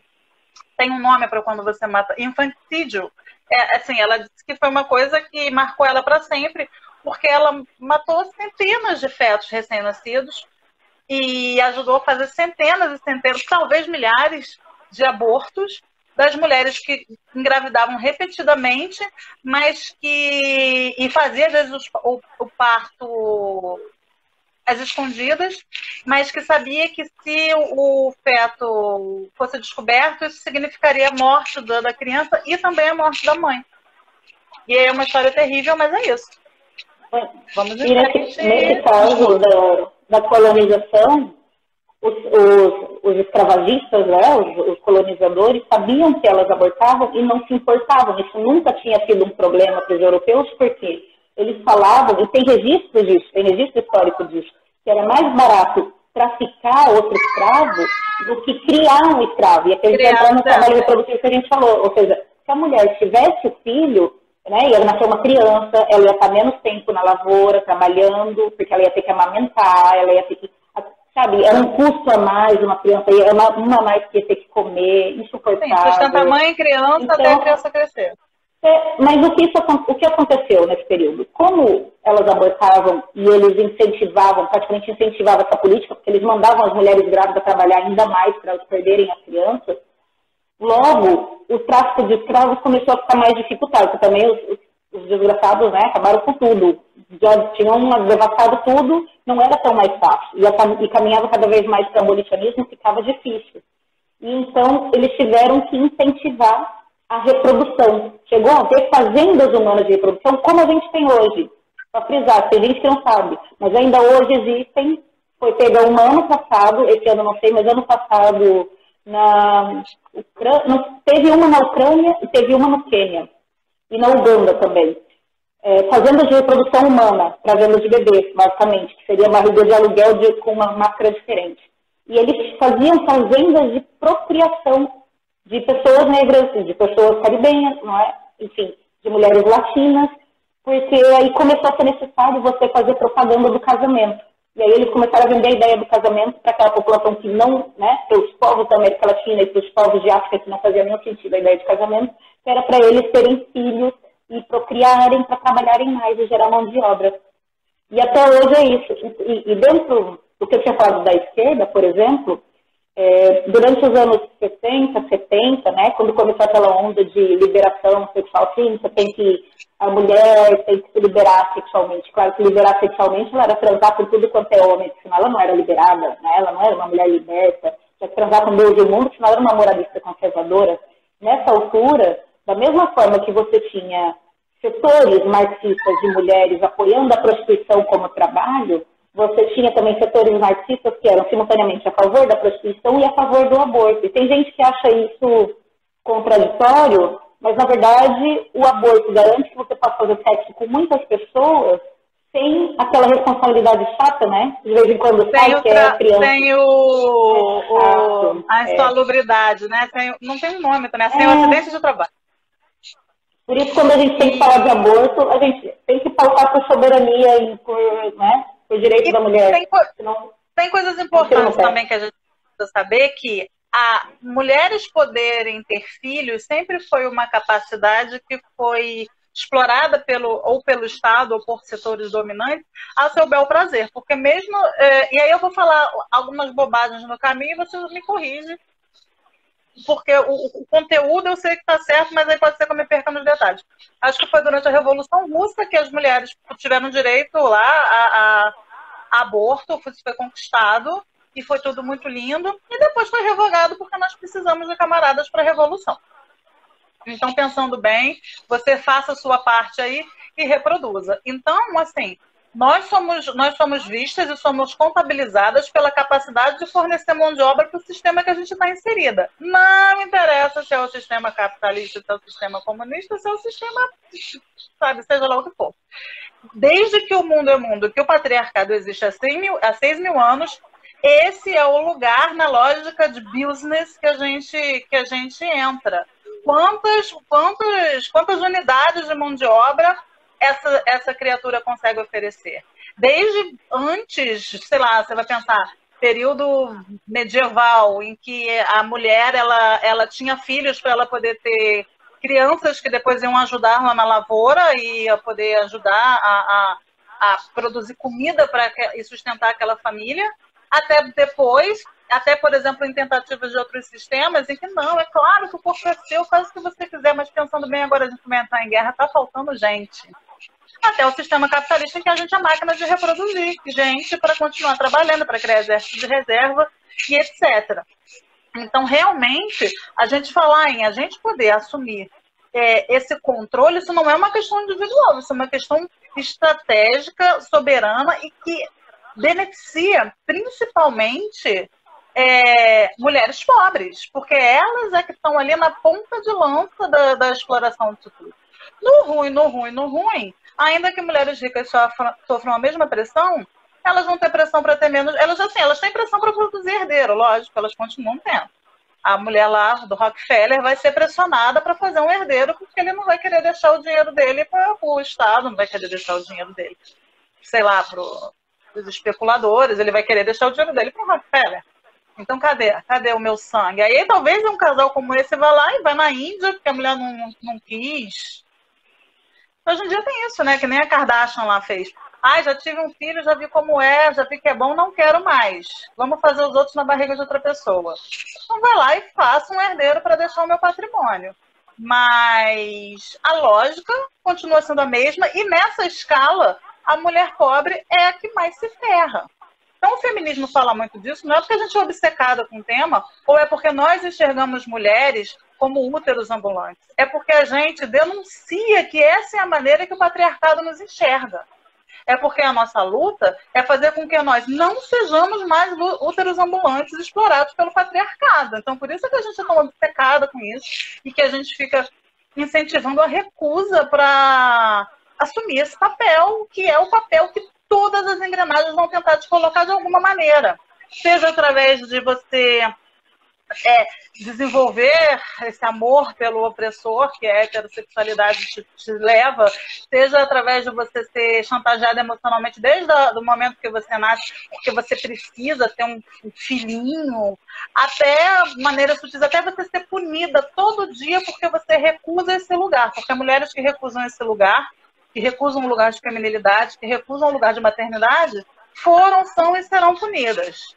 Speaker 1: tem um nome para quando você mata, infanticídio. É, assim, ela disse que foi uma coisa que marcou ela para sempre, porque ela matou centenas de fetos recém-nascidos e ajudou a fazer centenas e centenas, talvez milhares de abortos das mulheres que engravidavam repetidamente, mas que e fazia às vezes o, o parto às escondidas, mas que sabia que se o feto fosse descoberto, isso significaria a morte da criança e também a morte da mãe. E é uma história terrível, mas é isso.
Speaker 2: Vamos e nesse, nesse caso da, da colonização, os, os, os escravagistas, né, os, os, colonizadores, sabiam que elas abortavam e não se importavam. Isso nunca tinha sido um problema para os europeus, porque eles falavam, e tem registro disso, tem registro histórico disso, que era mais barato traficar outro escravo do que criar um escravo. E aqui a gente entrar no trabalho reprodutivo que a gente falou. Ou seja, se a mulher tivesse o filho, né, e ela nasceu uma criança, ela ia estar menos tempo na lavoura, trabalhando, porque ela ia ter que amamentar, ela ia ter que sabe, era um custo a mais uma criança, era uma, uma a mais que ia ter que comer, insuportável. Sim,
Speaker 1: sustenta mãe e criança então, até a criança crescer.
Speaker 2: É, mas o que, isso, o que aconteceu nesse período? Como elas abortavam e eles incentivavam, praticamente incentivavam essa política, porque eles mandavam as mulheres grávidas trabalhar ainda mais para elas perderem as crianças, logo o tráfico de escravos começou a ficar mais dificultado, porque também os, os, os desgraçados né, acabaram com tudo já tinham devastado tudo, não era tão mais fácil. E, e caminhava cada vez mais para o abolicionismo, ficava difícil. E então eles tiveram que incentivar a reprodução. Chegou a ter fazendas humanas de reprodução, como a gente tem hoje. Para frisar, tem gente que não sabe, mas ainda hoje existem foi pega um ano passado, esse ano não sei, mas ano passado na Ucrânia, teve uma na Ucrânia e teve uma no Quênia e na Uganda também. É, fazendas de reprodução humana para venda de bebês, basicamente, que seria barriga de aluguel de, com uma máscara diferente. E eles faziam fazendas de procriação de pessoas negras, de pessoas caribenhas, não é? enfim, de mulheres latinas, porque aí começou a ser necessário você fazer propaganda do casamento. E aí eles começaram a vender a ideia do casamento para aquela população que não, né, para os povos da América Latina e para os povos de África que não fazia nenhum sentido a ideia de casamento, que era para eles terem filhos e procriarem para trabalharem mais e gerar mão de obra. E até hoje é isso. E, e dentro do que eu tinha falado da esquerda, por exemplo, é, durante os anos 60, 70, né, quando começou aquela onda de liberação sexual, sim, você tem que, a mulher tem que se liberar sexualmente. Claro que liberar sexualmente ela era transar por tudo quanto é homem, senão ela não era liberada, né, ela não era uma mulher liberta, tinha que transar com Deus e o mundo, senão ela era uma moralista conservadora. Nessa altura, da mesma forma que você tinha setores marxistas de mulheres apoiando a prostituição como trabalho, você tinha também setores marxistas que eram simultaneamente a favor da prostituição e a favor do aborto. E tem gente que acha isso contraditório, mas na verdade o aborto garante que você possa fazer sexo com muitas pessoas sem aquela responsabilidade chata, né? De vez em quando sai que é criança.
Speaker 1: Tem o, o a é. insalubridade, é. né? Tem, não tem um nome, né? Sem é. o acidente de trabalho.
Speaker 2: Por isso, quando a gente tem que falar de aborto, a gente tem que pautar por soberania e por, né, o direito e da mulher.
Speaker 1: Tem, senão, tem coisas importantes também que a gente precisa saber que a mulheres poderem ter filhos sempre foi uma capacidade que foi explorada pelo ou pelo Estado ou por setores dominantes a seu bel prazer, porque mesmo é, e aí eu vou falar algumas bobagens no caminho e você me corrige, porque o, o conteúdo eu sei que está certo, mas aí pode ser que eu me perca nos detalhes. Acho que foi durante a Revolução Russa que as mulheres tiveram direito lá a, a aborto, foi, foi conquistado e foi tudo muito lindo, e depois foi revogado porque nós precisamos de camaradas para a revolução. Então, pensando bem, você faça a sua parte aí e reproduza. Então, assim, nós somos, nós somos vistas e somos contabilizadas pela capacidade de fornecer mão de obra para o sistema que a gente está inserida. Não interessa se é o sistema capitalista, se é o sistema comunista, se é o sistema, sabe, seja lá o que for. Desde que o mundo é mundo, que o patriarcado existe há 6 mil, há 6 mil anos, esse é o lugar na lógica de business que a gente, que a gente entra. Quantas, quantas, quantas unidades de mão de obra essa, essa criatura consegue oferecer. Desde antes, sei lá, você vai pensar, período medieval, em que a mulher ela, ela tinha filhos para ela poder ter crianças que depois iam ajudar lá na lavoura e a poder ajudar a, a, a produzir comida para e sustentar aquela família, até depois, até, por exemplo, em tentativas de outros sistemas, em que não, é claro que o corpo é seu, faz o que você quiser, mas pensando bem, agora a gente vai entrar em guerra, está faltando gente até o sistema capitalista em que a gente é máquina de reproduzir gente para continuar trabalhando, para criar exército de reserva e etc. Então, realmente, a gente falar em a gente poder assumir é, esse controle, isso não é uma questão individual, isso é uma questão estratégica, soberana e que beneficia principalmente é, mulheres pobres, porque elas é que estão ali na ponta de lança da, da exploração disso tudo. No ruim, no ruim, no ruim, ainda que mulheres ricas sofram, sofram a mesma pressão, elas vão ter pressão para ter menos. Elas assim, elas têm pressão para produzir herdeiro, lógico, elas continuam tendo. A mulher lá do Rockefeller vai ser pressionada para fazer um herdeiro, porque ele não vai querer deixar o dinheiro dele para o Estado, não vai querer deixar o dinheiro dele, sei lá, para os especuladores, ele vai querer deixar o dinheiro dele para o Rockefeller. Então, cadê? Cadê o meu sangue? Aí, talvez um casal como esse vá lá e vai na Índia, porque a mulher não, não, não quis, Hoje em dia tem isso, né? Que nem a Kardashian lá fez. Ai, já tive um filho, já vi como é, já vi que é bom, não quero mais. Vamos fazer os outros na barriga de outra pessoa. Então vai lá e faça um herdeiro para deixar o meu patrimônio. Mas a lógica continua sendo a mesma e nessa escala a mulher pobre é a que mais se ferra. Então o feminismo fala muito disso, não é porque a gente é obcecada com o tema, ou é porque nós enxergamos mulheres como úteros ambulantes. É porque a gente denuncia que essa é a maneira que o patriarcado nos enxerga. É porque a nossa luta é fazer com que nós não sejamos mais úteros ambulantes explorados pelo patriarcado. Então, por isso que a gente é tão obcecada com isso e que a gente fica incentivando a recusa para assumir esse papel, que é o papel que todas as engrenagens vão tentar te colocar de alguma maneira. Seja através de você é, desenvolver esse amor pelo opressor, que é a heterossexualidade te, te, leva, seja através de você ser chantageado emocionalmente desde o momento que você nasce, porque você precisa ter um, um filhinho, até maneiras sutis, até você ser punida todo dia porque você recusa esse lugar. Porque mulheres que recusam esse lugar, que recusam um lugar de feminilidade, que recusam um lugar de maternidade, foram, são e serão punidas.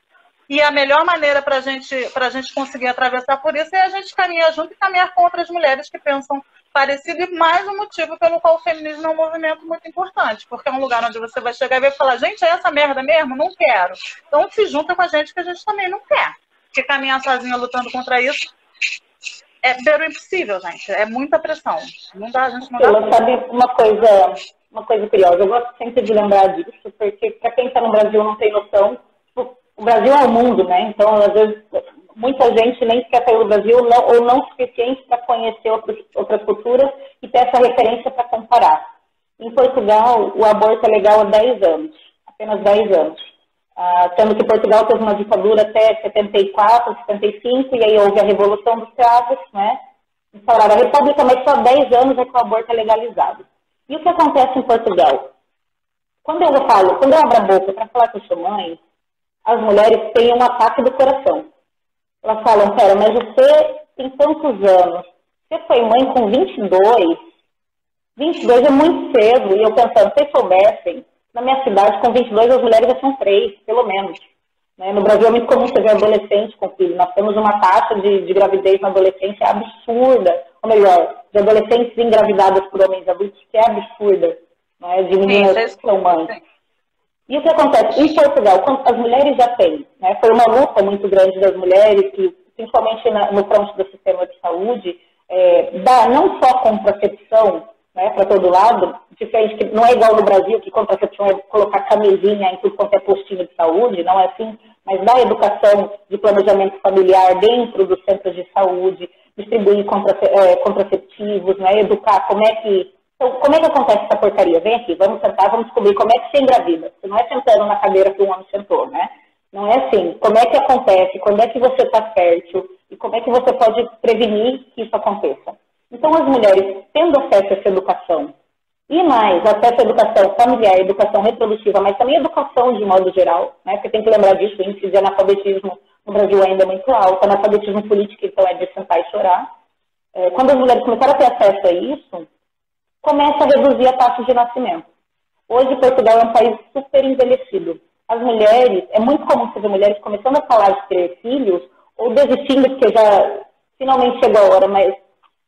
Speaker 1: E a melhor maneira para gente, a gente conseguir atravessar por isso é a gente caminhar junto e caminhar contra as mulheres que pensam parecido e mais um motivo pelo qual o feminismo é um movimento muito importante, porque é um lugar onde você vai chegar e vai falar, gente, é essa merda mesmo? Não quero. Então se junta com a gente que a gente também não quer. Porque caminhar sozinha lutando contra isso é ver impossível, gente. É muita pressão. Não dá, a gente não
Speaker 2: dá. sabe uma coisa, uma coisa curiosa? Eu gosto sempre de lembrar disso, porque para quem está no Brasil não tem noção, o Brasil é o mundo, né? Então, às vezes, muita gente nem sequer saiu do Brasil não, ou não o suficiente para conhecer outros, outras culturas e ter essa referência para comparar. Em Portugal, o aborto é legal há 10 anos, apenas 10 anos. Ah, sendo que Portugal teve uma ditadura até 74, 75, e aí houve a Revolução dos Cravos, né? Instauraram a República, mas só há 10 anos é que o aborto é legalizado. E o que acontece em Portugal? Quando eu falo, quando eu abro a boca para falar com sua mãe, as mulheres têm um ataque do coração. Elas falam, pera, mas você tem tantos anos, você foi mãe com 22, 22 é muito cedo, e eu pensando, vocês soubessem, na minha cidade, com 22, as mulheres já são três, pelo menos. Né? No Brasil é muito comum você ver adolescente com filho. Nós temos uma taxa de, de gravidez na adolescência absurda, ou melhor, de adolescentes engravidadas por homens adultos, que é absurda, né? de meninas Sim, que são mães. E o que acontece? Em Portugal, as mulheres já têm, né, foi uma luta muito grande das mulheres, que, principalmente na, no fronte do sistema de saúde, é, dá não só contracepção né, para todo lado, diferente que não é igual no Brasil, que contracepção é colocar camisinha em tudo quanto é postinho de saúde, não é assim, mas dá educação de planejamento familiar dentro dos centros de saúde, distribuir é, contraceptivos, né, educar como é que então, como é que acontece essa porcaria? Vem aqui, vamos sentar, vamos descobrir como é que você engravida. Você não é sentando na cadeira que um homem sentou, né? Não é assim. Como é que acontece? Quando é que você está fértil? E como é que você pode prevenir que isso aconteça? Então, as mulheres tendo acesso a essa educação, e mais, acesso à educação familiar, educação reprodutiva, mas também educação de modo geral, né? Porque tem que lembrar disso, o índice de analfabetismo no Brasil ainda é muito alto, analfabetismo político, então, é de sentar e chorar. É, quando as mulheres começaram a ter acesso a isso, começa a reduzir a taxa de nascimento. Hoje, Portugal é um país super envelhecido. As mulheres, é muito comum você ver mulheres começando a falar de ter filhos ou desistindo porque já finalmente chegou a hora, mas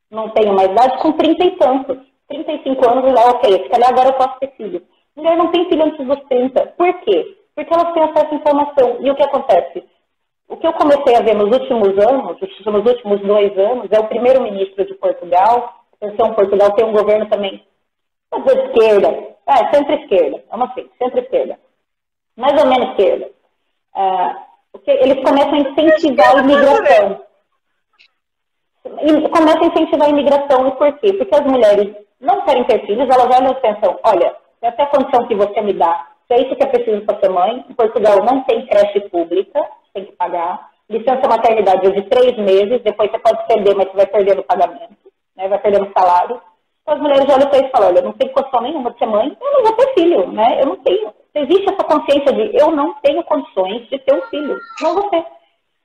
Speaker 2: não tenho mais idade, com 30 e tantos. 35 anos, lá, ok, se calhar agora eu posso ter filho. Mulher não tem filho antes dos 30. Por quê? Porque elas têm acesso à informação. E o que acontece? O que eu comecei a ver nos últimos anos, nos últimos dois anos, é o primeiro-ministro de Portugal Atenção, Portugal tem um governo também, dizer esquerda, é, centro-esquerda, vamos assim, centro-esquerda, mais ou menos esquerda. Ah, eles começam a incentivar a imigração. E começam a incentivar a imigração, e por quê? Porque as mulheres não querem ter filhos, elas olham e pensam, olha, essa é a condição que você me dá, se é isso que é preciso para ser mãe, em Portugal não tem creche pública, tem que pagar, licença maternidade é de três meses, depois você pode perder, mas você vai perder no pagamento né, vai perdendo salário. Então as mulheres olham para isso e falam, olha, eu não tenho condição nenhuma de ser mãe, eu não vou ter filho, né? Eu não tenho. Existe essa consciência de eu não tenho condições de ter um filho, não vou ter.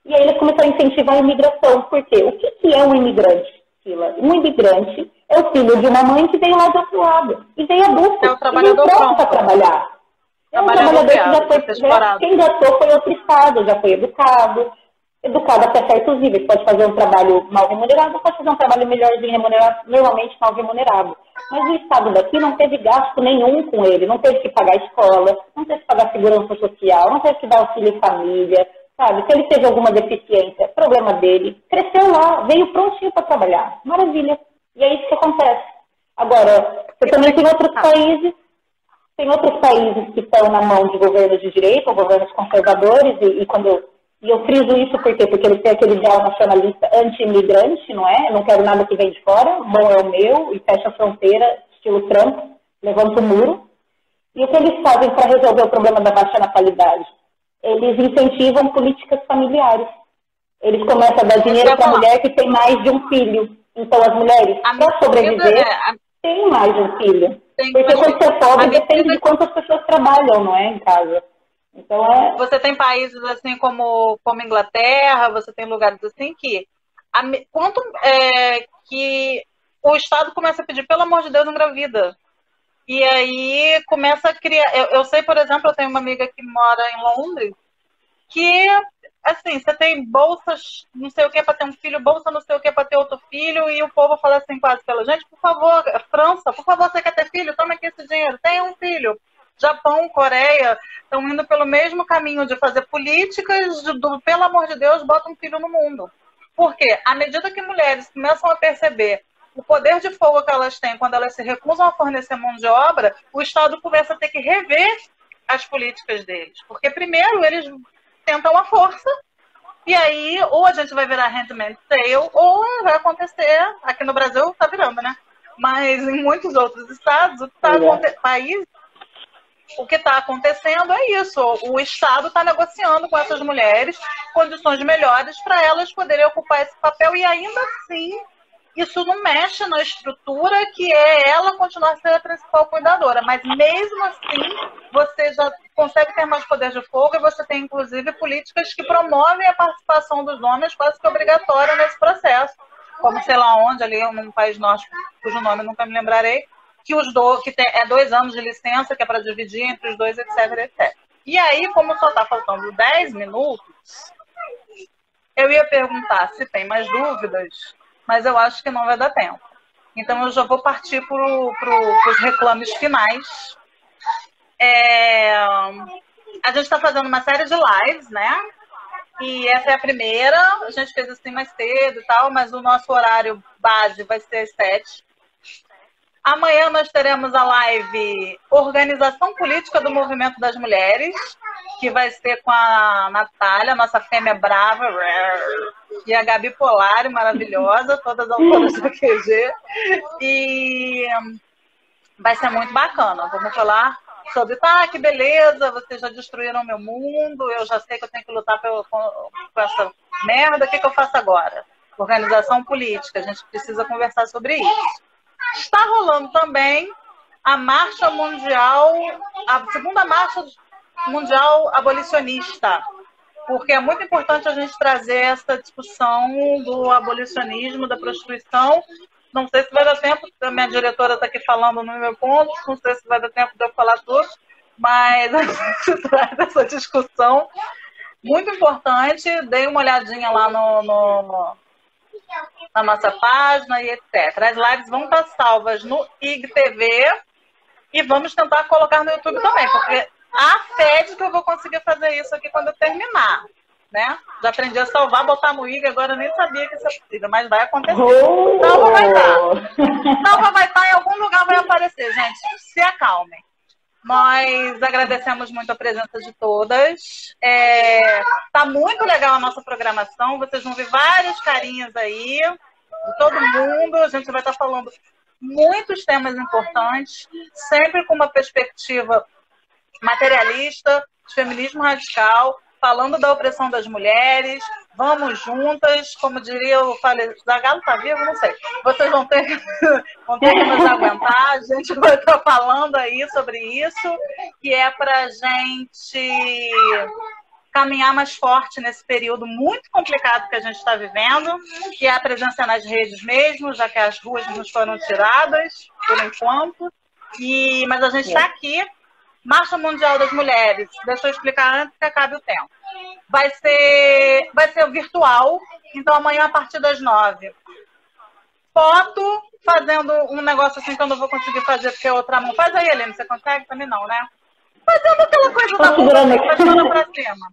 Speaker 2: E aí eles começaram a incentivar a imigração. Por quê? O que, que é um imigrante, Sila? Um imigrante é o filho de uma mãe que veio lá do outro lado. E veio adulto. É
Speaker 1: um trabalhador
Speaker 2: pronto para trabalhar. É um trabalhador que já foi, já, quem gastou foi outro estado, já foi educado, educado até certos níveis. Pode fazer um trabalho mal remunerado, pode fazer um trabalho melhorzinho remunerado, normalmente mal remunerado. Mas o Estado daqui não teve gasto nenhum com ele, não teve que pagar escola, não teve que pagar segurança social, não teve que dar auxílio família, sabe? Se ele teve alguma deficiência, problema dele. Cresceu lá, veio prontinho para trabalhar. Maravilha. E é isso que acontece. Agora, você também tem outros países Tem outros países que estão na mão de governos de direita, governos conservadores, e, e quando eu, e eu friso isso por quê? Porque eles têm aquele ideal nacionalista anti-imigrante, não é? Eu não quero nada que vem de fora, bom é o meu, e fecha a fronteira, estilo Trump, levanta o muro. E o que eles fazem para resolver o problema da baixa natalidade? Eles incentivam políticas familiares. Eles começam a dar dinheiro para a mulher que tem mais de um filho. Então, as mulheres, para sobreviver, é, a... têm mais de um filho. Tem Porque quando você é pobre, depende de quantas pessoas trabalham, não é, em casa.
Speaker 1: Então, é... Você tem países assim como, como Inglaterra, você tem lugares assim que a, quanto é, que o Estado começa a pedir, pelo amor de Deus, engravida. E aí começa a criar. Eu, eu sei, por exemplo, eu tenho uma amiga que mora em Londres, que assim, você tem bolsas, não sei o que para ter um filho, bolsa não sei o que para ter outro filho, e o povo fala assim quase pela gente, por favor, França, por favor, você quer ter filho? Toma aqui esse dinheiro, tenha um filho. Japão, Coreia, estão indo pelo mesmo caminho de fazer políticas de, do, pelo amor de Deus, bota um filho no mundo. Porque à medida que mulheres começam a perceber o poder de fogo que elas têm quando elas se recusam a fornecer mão de obra, o Estado começa a ter que rever as políticas deles. Porque primeiro eles tentam a força, e aí ou a gente vai virar handmade sale, ou vai acontecer, aqui no Brasil está virando, né? Mas em muitos outros estados, o que está é. países, o que está acontecendo é isso. O Estado está negociando com essas mulheres condições melhores para elas poderem ocupar esse papel e ainda assim isso não mexe na estrutura que é ela continuar sendo a principal cuidadora. Mas mesmo assim, você já consegue ter mais poder de fogo e você tem, inclusive, políticas que promovem a participação dos homens quase que obrigatória nesse processo. Como sei lá onde, ali num país norte, cujo nome nunca me lembrarei, que os do, que tem, é dois anos de licença, que é para dividir entre os dois, etc, etc. E aí, como só está faltando 10 minutos, eu ia perguntar se tem mais dúvidas mas eu acho que não vai dar tempo. Então eu já vou partir para pro, os reclames finais. É, a gente está fazendo uma série de lives, né? E essa é a primeira. A gente fez assim mais cedo e tal, mas o nosso horário base vai ser às sete. Amanhã nós teremos a live Organização Política do Movimento das Mulheres, que vai ser com a Natália, nossa fêmea brava, e a Gabi Polari, maravilhosa, todas autoras do QG. E vai ser muito bacana. Vamos falar sobre, tá, que beleza, vocês já destruíram meu mundo, eu já sei que eu tenho que lutar pelo, com, com essa merda, o que, que eu faço agora? Organização política, a gente precisa conversar sobre isso. Está rolando também a marcha mundial, a segunda marcha mundial abolicionista, porque é muito importante a gente trazer essa discussão do abolicionismo, da prostituição. Não sei se vai dar tempo, a minha diretora está aqui falando no meu ponto, não sei se vai dar tempo de eu falar tudo, mas a gente traz essa discussão muito importante. Dei uma olhadinha lá no, no na nossa página e etc. As lives vão estar salvas no IGTV e vamos tentar colocar no YouTube também, porque a fé de que eu vou conseguir fazer isso aqui quando eu terminar. Né? Já aprendi a salvar, botar no IG, agora eu nem sabia que isso é possível, mas vai acontecer. Oh! Salva vai estar. Salva vai estar em algum lugar, vai aparecer, gente. Se acalmem. Nós agradecemos muito a presença de todas. É, tá muito legal a nossa programação. Vocês vão ver várias carinhas aí, de todo mundo. A gente vai estar falando muitos temas importantes, sempre com uma perspectiva materialista, de feminismo radical, falando da opressão das mulheres. Vamos juntas, como diria o. Zagalo está vivo? Não sei. Vocês vão ter, vão ter que nos aguentar. A gente vai estar falando aí sobre isso, que é para gente caminhar mais forte nesse período muito complicado que a gente está vivendo, que é a presença nas redes mesmo, já que as ruas nos foram tiradas por enquanto. E, mas a gente está aqui Marcha Mundial das Mulheres. Deixa eu explicar antes que acabe o tempo. Vai ser, vai ser virtual, então amanhã a partir das nove. Foto, fazendo um negócio assim que eu não vou conseguir fazer porque é outra mão. Faz aí, Helene, você consegue? Também não, né? Fazendo aquela coisa da mão, fazendo pra cima.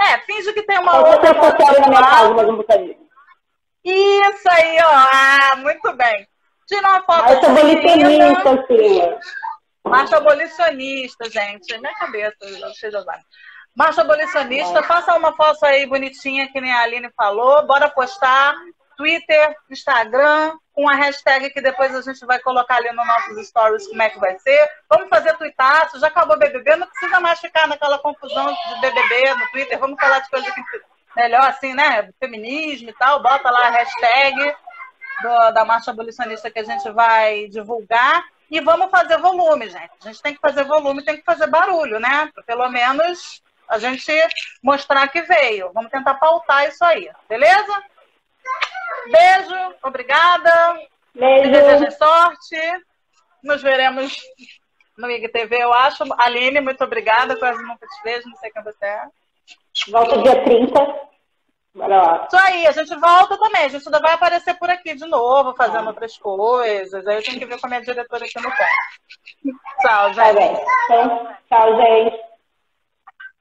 Speaker 1: É, finge que tem uma eu outra. Eu na minha casa, mas não Isso aí, ó. Ah, muito bem. Tira uma foto.
Speaker 2: Sou bonita, assim.
Speaker 1: Marcha abolicionista, gente. Minha cabeça, cheia de Marcha abolicionista, faça uma foto aí bonitinha, que nem a Aline falou. Bora postar. Twitter, Instagram, com a hashtag que depois a gente vai colocar ali nos nossos stories como é que vai ser. Vamos fazer tuitaço, já acabou BBB, não precisa mais ficar naquela confusão de BBB no Twitter, vamos falar de coisa que melhor assim, né? Feminismo e tal, bota lá a hashtag do, da marcha abolicionista que a gente vai divulgar. E vamos fazer volume, gente. A gente tem que fazer volume, tem que fazer barulho, né? Pelo menos a gente mostrar que veio. Vamos tentar pautar isso aí, beleza? Beijo, obrigada.
Speaker 2: Beijo.
Speaker 1: Desejo sorte. Nos veremos no IGTV, eu acho. Aline, muito obrigada. Quase nunca te vejo, não sei quem você é.
Speaker 2: Volta dia 30. Bora lá.
Speaker 1: Isso aí, a gente volta também. A gente ainda vai aparecer por aqui de novo, fazendo outras coisas. Aí eu tenho que ver com a minha diretora aqui no pé. Tchau, gente.
Speaker 2: Tá bem. Então, tchau, gente.